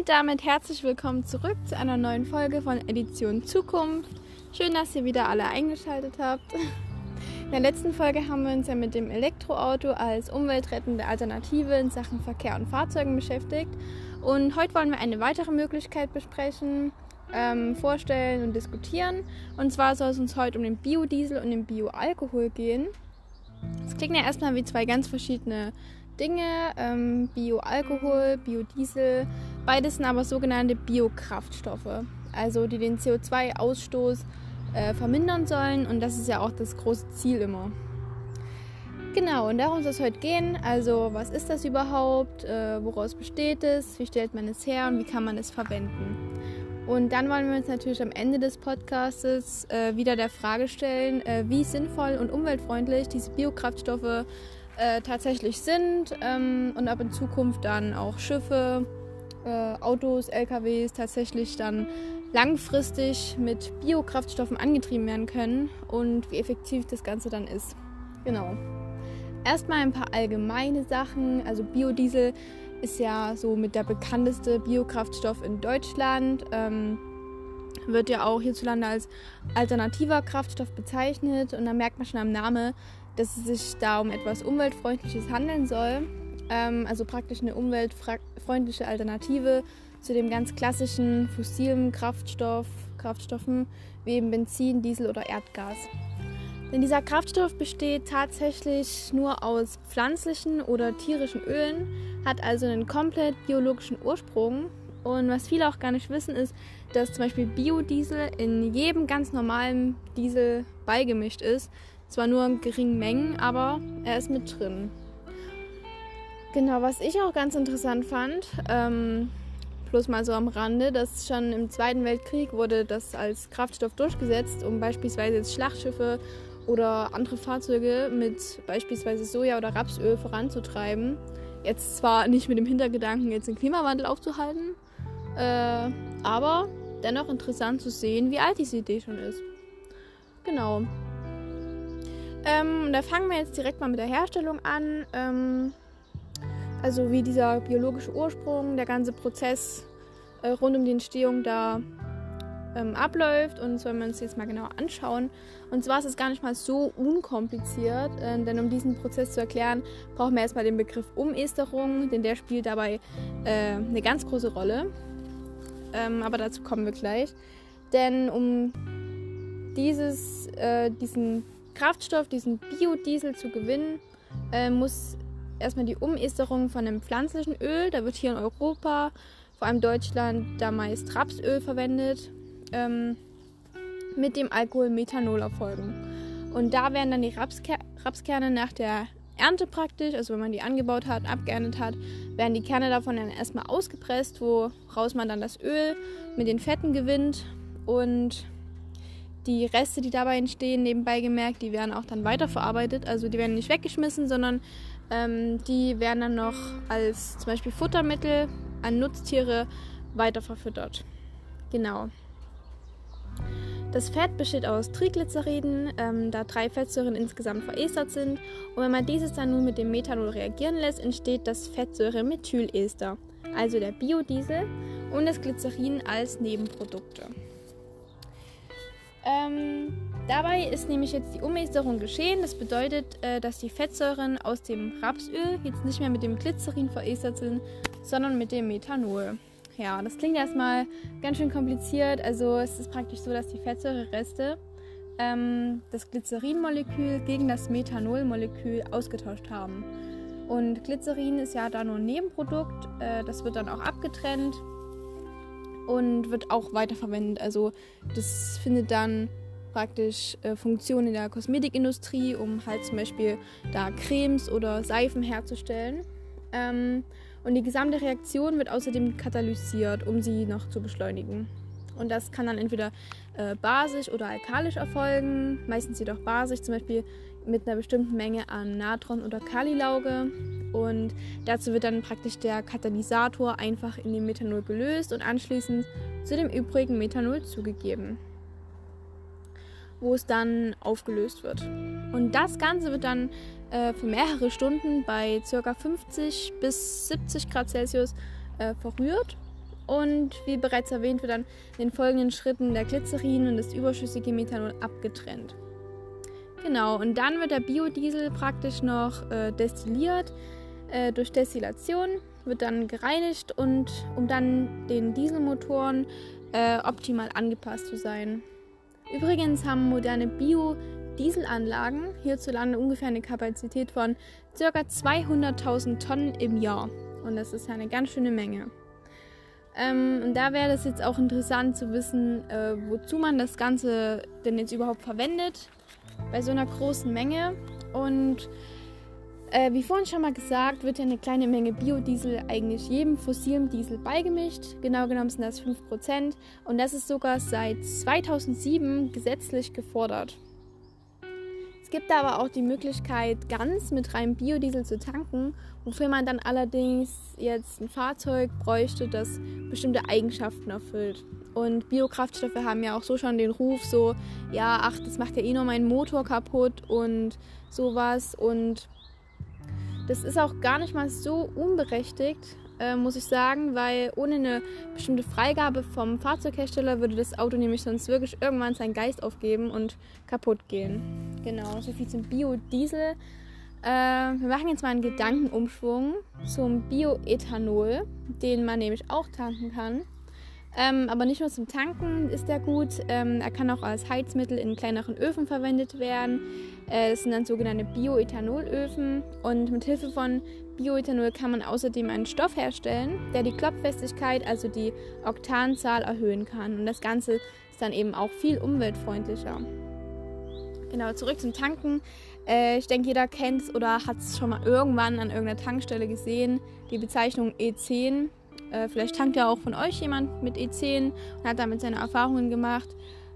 Und damit herzlich willkommen zurück zu einer neuen Folge von Edition Zukunft. Schön, dass ihr wieder alle eingeschaltet habt. In der letzten Folge haben wir uns ja mit dem Elektroauto als umweltrettende Alternative in Sachen Verkehr und Fahrzeugen beschäftigt. Und heute wollen wir eine weitere Möglichkeit besprechen, ähm, vorstellen und diskutieren. Und zwar soll es uns heute um den Biodiesel und den Bioalkohol gehen. Das klingt ja erstmal wie zwei ganz verschiedene Dinge. Ähm, Bioalkohol, Biodiesel, beides sind aber sogenannte Biokraftstoffe, also die den CO2-Ausstoß äh, vermindern sollen. Und das ist ja auch das große Ziel immer. Genau, und darum soll es heute gehen. Also, was ist das überhaupt? Äh, woraus besteht es? Wie stellt man es her und wie kann man es verwenden? Und dann wollen wir uns natürlich am Ende des Podcasts äh, wieder der Frage stellen, äh, wie sinnvoll und umweltfreundlich diese Biokraftstoffe äh, tatsächlich sind ähm, und ob in Zukunft dann auch Schiffe, äh, Autos, LKWs tatsächlich dann langfristig mit Biokraftstoffen angetrieben werden können und wie effektiv das Ganze dann ist. Genau. Erstmal ein paar allgemeine Sachen. Also Biodiesel ist ja so mit der bekannteste Biokraftstoff in Deutschland. Ähm, wird ja auch hierzulande als alternativer Kraftstoff bezeichnet. Und da merkt man schon am Namen, dass es sich da um etwas Umweltfreundliches handeln soll. Ähm, also praktisch eine umweltfreundliche Alternative zu dem ganz klassischen fossilen Kraftstoff, Kraftstoffen wie eben Benzin, Diesel oder Erdgas. Denn dieser Kraftstoff besteht tatsächlich nur aus pflanzlichen oder tierischen Ölen, hat also einen komplett biologischen Ursprung. Und was viele auch gar nicht wissen, ist, dass zum Beispiel Biodiesel in jedem ganz normalen Diesel beigemischt ist. Zwar nur in geringen Mengen, aber er ist mit drin. Genau, was ich auch ganz interessant fand, ähm, bloß mal so am Rande, dass schon im Zweiten Weltkrieg wurde das als Kraftstoff durchgesetzt, um beispielsweise jetzt Schlachtschiffe oder andere Fahrzeuge mit beispielsweise Soja- oder Rapsöl voranzutreiben. Jetzt zwar nicht mit dem Hintergedanken, jetzt den Klimawandel aufzuhalten, äh, aber dennoch interessant zu sehen, wie alt diese Idee schon ist. Genau. Ähm, da fangen wir jetzt direkt mal mit der Herstellung an. Ähm, also wie dieser biologische Ursprung, der ganze Prozess äh, rund um die Entstehung da ähm, abläuft und das wollen wir uns jetzt mal genauer anschauen. Und zwar ist es gar nicht mal so unkompliziert, äh, denn um diesen Prozess zu erklären, brauchen wir erstmal den Begriff Umesterung, denn der spielt dabei äh, eine ganz große Rolle. Ähm, aber dazu kommen wir gleich. Denn um dieses, äh, diesen Kraftstoff, diesen Biodiesel zu gewinnen, äh, muss erstmal die Umesterung von einem pflanzlichen Öl, da wird hier in Europa, vor allem Deutschland, da meist Rapsöl verwendet, ähm, mit dem Alkohol Methanol erfolgen. Und da werden dann die Rapsker Rapskerne nach der Ernte praktisch, also wenn man die angebaut hat, abgeerntet hat, werden die Kerne davon dann erstmal ausgepresst, woraus man dann das Öl mit den Fetten gewinnt und die Reste, die dabei entstehen, nebenbei gemerkt, die werden auch dann weiterverarbeitet. Also die werden nicht weggeschmissen, sondern ähm, die werden dann noch als zum Beispiel Futtermittel an Nutztiere weiterverfüttert. Genau. Das Fett besteht aus Triglyceriden, ähm, da drei Fettsäuren insgesamt verestert sind. Und wenn man dieses dann nun mit dem Methanol reagieren lässt, entsteht das Fettsäure-Methylester, also der Biodiesel und das Glycerin als Nebenprodukte. Ähm, dabei ist nämlich jetzt die Umesterung geschehen. Das bedeutet, äh, dass die Fettsäuren aus dem Rapsöl jetzt nicht mehr mit dem Glycerin verestert sind, sondern mit dem Methanol. Ja, das klingt erstmal ganz schön kompliziert. Also es ist praktisch so, dass die Fettsäurereste ähm, das Glycerinmolekül gegen das Methanolmolekül ausgetauscht haben. Und Glycerin ist ja da nur ein Nebenprodukt. Äh, das wird dann auch abgetrennt und wird auch weiterverwendet. Also das findet dann praktisch äh, Funktion in der Kosmetikindustrie, um halt zum Beispiel da Cremes oder Seifen herzustellen. Ähm, und die gesamte Reaktion wird außerdem katalysiert, um sie noch zu beschleunigen. Und das kann dann entweder äh, basisch oder alkalisch erfolgen, meistens jedoch basisch, zum Beispiel mit einer bestimmten Menge an Natron oder Kalilauge. Und dazu wird dann praktisch der Katalysator einfach in dem Methanol gelöst und anschließend zu dem übrigen Methanol zugegeben, wo es dann aufgelöst wird. Und das Ganze wird dann äh, für mehrere Stunden bei ca. 50 bis 70 Grad Celsius äh, verrührt. Und wie bereits erwähnt, wird dann in den folgenden Schritten der Glycerin und das überschüssige Methanol abgetrennt. Genau, und dann wird der Biodiesel praktisch noch äh, destilliert. Äh, durch Destillation wird dann gereinigt und um dann den Dieselmotoren äh, optimal angepasst zu sein. Übrigens haben moderne Biodieselanlagen hierzulande ungefähr eine Kapazität von ca. 200.000 Tonnen im Jahr. Und das ist ja eine ganz schöne Menge. Ähm, und da wäre das jetzt auch interessant zu wissen, äh, wozu man das Ganze denn jetzt überhaupt verwendet bei so einer großen Menge. Und äh, wie vorhin schon mal gesagt, wird ja eine kleine Menge Biodiesel eigentlich jedem fossilen Diesel beigemischt. Genau genommen sind das 5%. Und das ist sogar seit 2007 gesetzlich gefordert. Es gibt aber auch die Möglichkeit, ganz mit reinem Biodiesel zu tanken, wofür man dann allerdings jetzt ein Fahrzeug bräuchte, das bestimmte Eigenschaften erfüllt. Und Biokraftstoffe haben ja auch so schon den Ruf, so, ja, ach, das macht ja eh nur meinen Motor kaputt und sowas. Und das ist auch gar nicht mal so unberechtigt, äh, muss ich sagen, weil ohne eine bestimmte Freigabe vom Fahrzeughersteller würde das Auto nämlich sonst wirklich irgendwann seinen Geist aufgeben und kaputt gehen. Genau, so viel zum Biodiesel. Äh, wir machen jetzt mal einen Gedankenumschwung zum Bioethanol, den man nämlich auch tanken kann. Ähm, aber nicht nur zum Tanken ist er gut, ähm, er kann auch als Heizmittel in kleineren Öfen verwendet werden. Äh, sind dann sogenannte Bioethanolöfen und mit Hilfe von Bioethanol kann man außerdem einen Stoff herstellen, der die Klopffestigkeit, also die Oktanzahl erhöhen kann. Und das Ganze ist dann eben auch viel umweltfreundlicher. Genau, zurück zum Tanken. Äh, ich denke, jeder kennt es oder hat es schon mal irgendwann an irgendeiner Tankstelle gesehen, die Bezeichnung E10. Äh, vielleicht tankt ja auch von euch jemand mit E10 und hat damit seine Erfahrungen gemacht.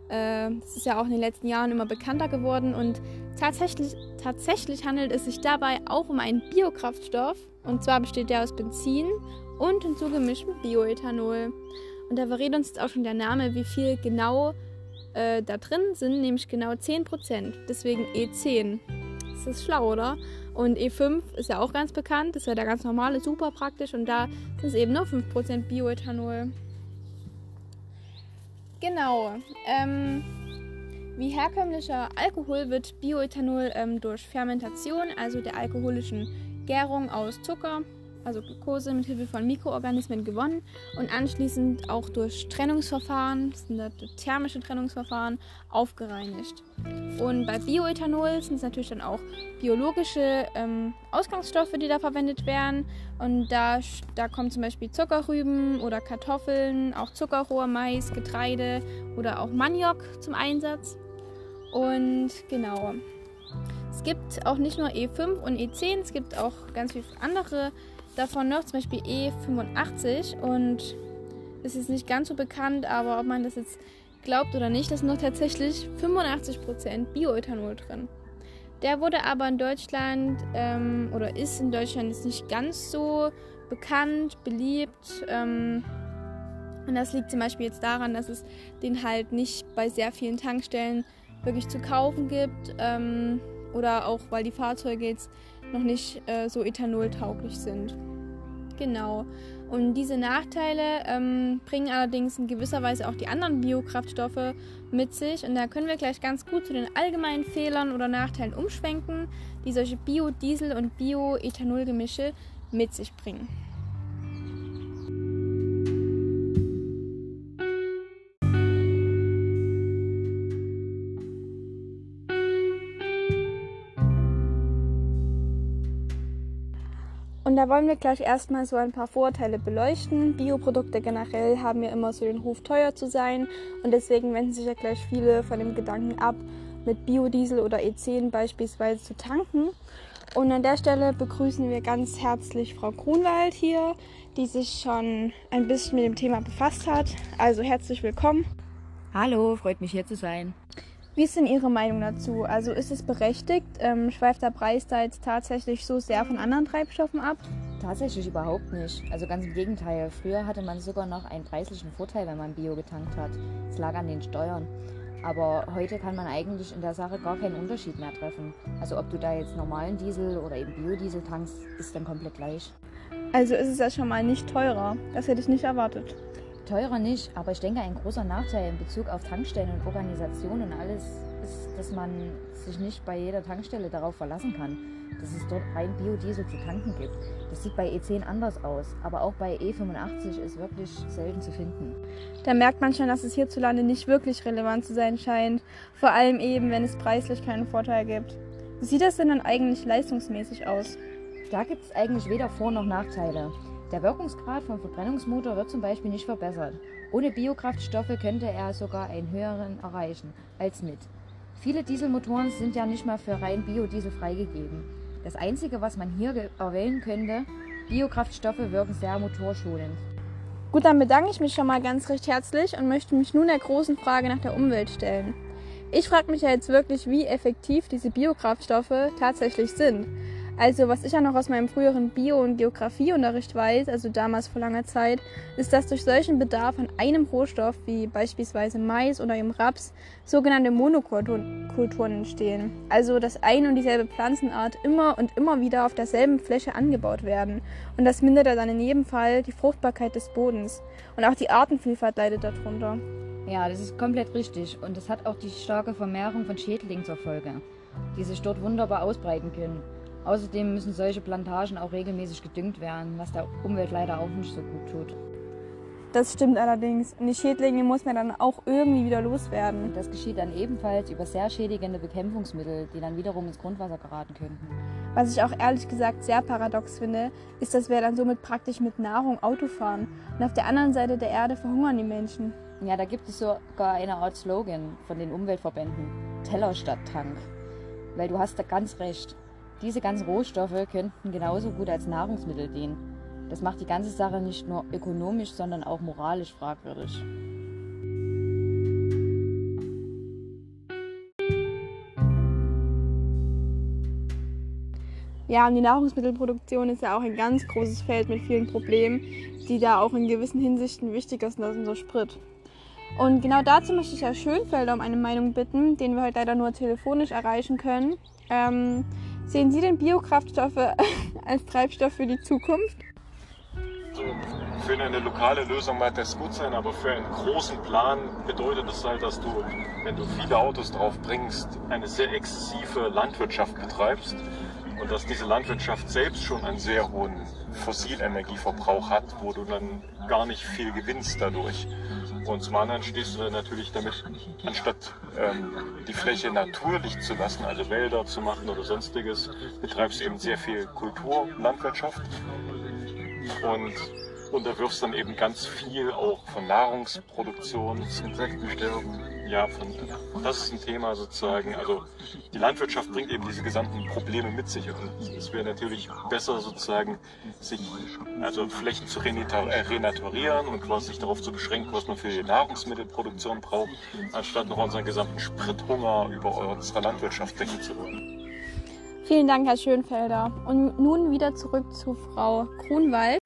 Äh, das ist ja auch in den letzten Jahren immer bekannter geworden und tatsächlich, tatsächlich handelt es sich dabei auch um einen Biokraftstoff. Und zwar besteht der aus Benzin und hinzugemischtem Bioethanol. Und da verrät uns jetzt auch schon der Name, wie viel genau äh, da drin sind, nämlich genau 10%. Deswegen E10. Das ist schlau, oder? Und E5 ist ja auch ganz bekannt, das ist ja der ganz normale, super praktisch und da sind es eben nur 5% Bioethanol. Genau. Ähm, wie herkömmlicher Alkohol wird Bioethanol ähm, durch Fermentation, also der alkoholischen Gärung aus Zucker, also Glucose mit Hilfe von Mikroorganismen gewonnen und anschließend auch durch Trennungsverfahren, das sind thermische Trennungsverfahren, aufgereinigt. Und bei Bioethanol sind es natürlich dann auch biologische ähm, Ausgangsstoffe, die da verwendet werden. Und da, da kommen zum Beispiel Zuckerrüben oder Kartoffeln, auch Zuckerrohr, Mais, Getreide oder auch Maniok zum Einsatz. Und genau. Es gibt auch nicht nur E5 und E10, es gibt auch ganz viele andere davon noch, zum Beispiel E85 und es ist nicht ganz so bekannt, aber ob man das jetzt glaubt oder nicht, da sind noch tatsächlich 85% Bioethanol drin. Der wurde aber in Deutschland ähm, oder ist in Deutschland jetzt nicht ganz so bekannt, beliebt. Ähm, und das liegt zum Beispiel jetzt daran, dass es den halt nicht bei sehr vielen Tankstellen wirklich zu kaufen gibt. Ähm, oder auch weil die Fahrzeuge jetzt noch nicht äh, so ethanoltauglich sind. Genau. Und diese Nachteile ähm, bringen allerdings in gewisser Weise auch die anderen Biokraftstoffe mit sich. Und da können wir gleich ganz gut zu den allgemeinen Fehlern oder Nachteilen umschwenken, die solche Biodiesel- und Bioethanolgemische mit sich bringen. Und da wollen wir gleich erstmal so ein paar Vorteile beleuchten. Bioprodukte generell haben ja immer so den Ruf, teuer zu sein. Und deswegen wenden sich ja gleich viele von dem Gedanken ab, mit Biodiesel oder E10 beispielsweise zu tanken. Und an der Stelle begrüßen wir ganz herzlich Frau Grunwald hier, die sich schon ein bisschen mit dem Thema befasst hat. Also herzlich willkommen. Hallo, freut mich hier zu sein. Wie ist denn Ihre Meinung dazu? Also ist es berechtigt? Ähm, schweift der Preis da jetzt tatsächlich so sehr von anderen Treibstoffen ab? Tatsächlich überhaupt nicht. Also ganz im Gegenteil. Früher hatte man sogar noch einen preislichen Vorteil, wenn man Bio getankt hat. Es lag an den Steuern. Aber heute kann man eigentlich in der Sache gar keinen Unterschied mehr treffen. Also ob du da jetzt normalen Diesel oder eben Biodiesel tankst, ist dann komplett gleich. Also ist es ja schon mal nicht teurer. Das hätte ich nicht erwartet. Teurer nicht, aber ich denke, ein großer Nachteil in Bezug auf Tankstellen und Organisation und alles ist, dass man sich nicht bei jeder Tankstelle darauf verlassen kann, dass es dort rein Biodiesel zu tanken gibt. Das sieht bei E10 anders aus, aber auch bei E85 ist wirklich selten zu finden. Da merkt man schon, dass es hierzulande nicht wirklich relevant zu sein scheint, vor allem eben, wenn es preislich keinen Vorteil gibt. Wie sieht das denn dann eigentlich leistungsmäßig aus? Da gibt es eigentlich weder Vor- noch Nachteile. Der Wirkungsgrad vom Verbrennungsmotor wird zum Beispiel nicht verbessert. Ohne Biokraftstoffe könnte er sogar einen höheren erreichen als mit. Viele Dieselmotoren sind ja nicht mal für rein Biodiesel freigegeben. Das Einzige, was man hier erwähnen könnte, Biokraftstoffe wirken sehr motorschonend. Gut, dann bedanke ich mich schon mal ganz recht herzlich und möchte mich nun der großen Frage nach der Umwelt stellen. Ich frage mich ja jetzt wirklich, wie effektiv diese Biokraftstoffe tatsächlich sind. Also was ich ja noch aus meinem früheren Bio- und Geografieunterricht weiß, also damals vor langer Zeit, ist, dass durch solchen Bedarf an einem Rohstoff, wie beispielsweise Mais oder im Raps, sogenannte Monokulturen entstehen. Also dass ein und dieselbe Pflanzenart immer und immer wieder auf derselben Fläche angebaut werden. Und das mindert dann in jedem Fall die Fruchtbarkeit des Bodens. Und auch die Artenvielfalt leidet darunter. Ja, das ist komplett richtig. Und es hat auch die starke Vermehrung von Schädlingen zur Folge, die sich dort wunderbar ausbreiten können. Außerdem müssen solche Plantagen auch regelmäßig gedüngt werden, was der Umwelt leider auch nicht so gut tut. Das stimmt allerdings. Und die Schädlinge muss man dann auch irgendwie wieder loswerden. Das geschieht dann ebenfalls über sehr schädigende Bekämpfungsmittel, die dann wiederum ins Grundwasser geraten könnten. Was ich auch ehrlich gesagt sehr paradox finde, ist, dass wir dann somit praktisch mit Nahrung Auto fahren. Und auf der anderen Seite der Erde verhungern die Menschen. Ja, da gibt es sogar eine Art Slogan von den Umweltverbänden. Teller statt Tank. Weil du hast da ganz recht. Diese ganzen Rohstoffe könnten genauso gut als Nahrungsmittel dienen. Das macht die ganze Sache nicht nur ökonomisch, sondern auch moralisch fragwürdig. Ja, und die Nahrungsmittelproduktion ist ja auch ein ganz großes Feld mit vielen Problemen, die da auch in gewissen Hinsichten wichtiger sind als unser Sprit. Und genau dazu möchte ich Herr Schönfelder um eine Meinung bitten, den wir heute leider nur telefonisch erreichen können. Ähm, Sehen Sie denn Biokraftstoffe als Treibstoff für die Zukunft? für eine lokale Lösung mag das gut sein, aber für einen großen Plan bedeutet es halt, dass du, wenn du viele Autos drauf bringst, eine sehr exzessive Landwirtschaft betreibst und dass diese Landwirtschaft selbst schon einen sehr hohen Fossilenergieverbrauch hat, wo du dann gar nicht viel gewinnst dadurch. Und zum anderen stehst du natürlich damit, anstatt ähm, die Fläche natürlich zu lassen, also Wälder zu machen oder sonstiges, betreibst du eben sehr viel Kulturlandwirtschaft und unterwirfst dann eben ganz viel auch von Nahrungsproduktion, Insektensterben. Ja, von, das ist ein Thema sozusagen. Also die Landwirtschaft bringt eben diese gesamten Probleme mit sich und es wäre natürlich besser sozusagen, sich also Flächen zu äh, renaturieren und quasi sich darauf zu beschränken, was man für die Nahrungsmittelproduktion braucht, anstatt noch unseren gesamten Sprithunger über unsere Landwirtschaft decken zu wollen. Vielen Dank, Herr Schönfelder. Und nun wieder zurück zu Frau Grunwald.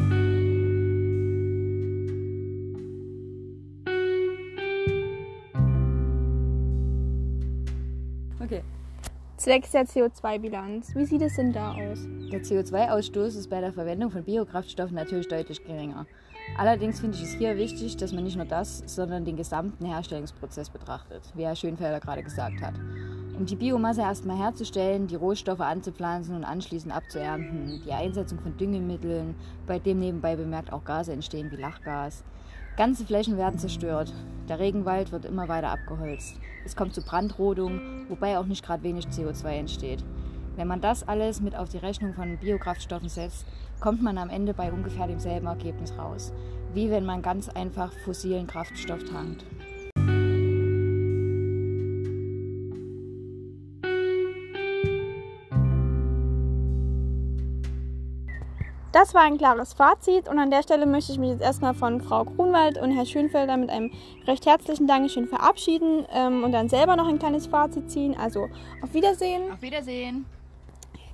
Zwecks der CO2-Bilanz. Wie sieht es denn da aus? Der CO2-Ausstoß ist bei der Verwendung von Biokraftstoffen natürlich deutlich geringer. Allerdings finde ich es hier wichtig, dass man nicht nur das, sondern den gesamten Herstellungsprozess betrachtet, wie Herr Schönfelder gerade gesagt hat. Um die Biomasse erstmal herzustellen, die Rohstoffe anzupflanzen und anschließend abzuernten, die Einsetzung von Düngemitteln, bei dem nebenbei bemerkt auch Gase entstehen wie Lachgas, Ganze Flächen werden zerstört. Der Regenwald wird immer weiter abgeholzt. Es kommt zu Brandrodung, wobei auch nicht gerade wenig CO2 entsteht. Wenn man das alles mit auf die Rechnung von Biokraftstoffen setzt, kommt man am Ende bei ungefähr demselben Ergebnis raus, wie wenn man ganz einfach fossilen Kraftstoff tankt. Das war ein klares Fazit und an der Stelle möchte ich mich jetzt erstmal von Frau Grunwald und Herr Schönfelder mit einem recht herzlichen Dankeschön verabschieden ähm, und dann selber noch ein kleines Fazit ziehen. Also auf Wiedersehen. Auf Wiedersehen.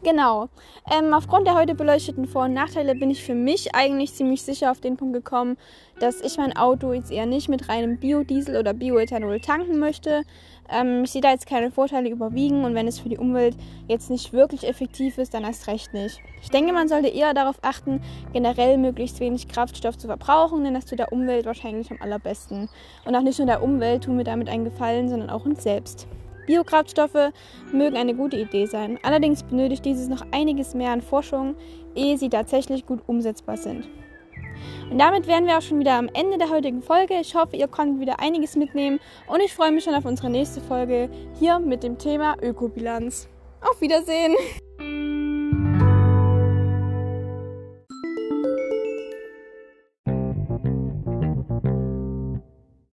Genau. Ähm, aufgrund der heute beleuchteten Vor- und Nachteile bin ich für mich eigentlich ziemlich sicher auf den Punkt gekommen, dass ich mein Auto jetzt eher nicht mit reinem Biodiesel oder Bioethanol tanken möchte. Ähm, ich sehe da jetzt keine Vorteile überwiegen und wenn es für die Umwelt jetzt nicht wirklich effektiv ist, dann erst recht nicht. Ich denke, man sollte eher darauf achten, generell möglichst wenig Kraftstoff zu verbrauchen, denn das tut der Umwelt wahrscheinlich am allerbesten. Und auch nicht nur der Umwelt tun wir damit einen Gefallen, sondern auch uns selbst. Biokraftstoffe mögen eine gute Idee sein. Allerdings benötigt dieses noch einiges mehr an Forschung, ehe sie tatsächlich gut umsetzbar sind. Und damit wären wir auch schon wieder am Ende der heutigen Folge. Ich hoffe, ihr konntet wieder einiges mitnehmen und ich freue mich schon auf unsere nächste Folge hier mit dem Thema Ökobilanz. Auf Wiedersehen!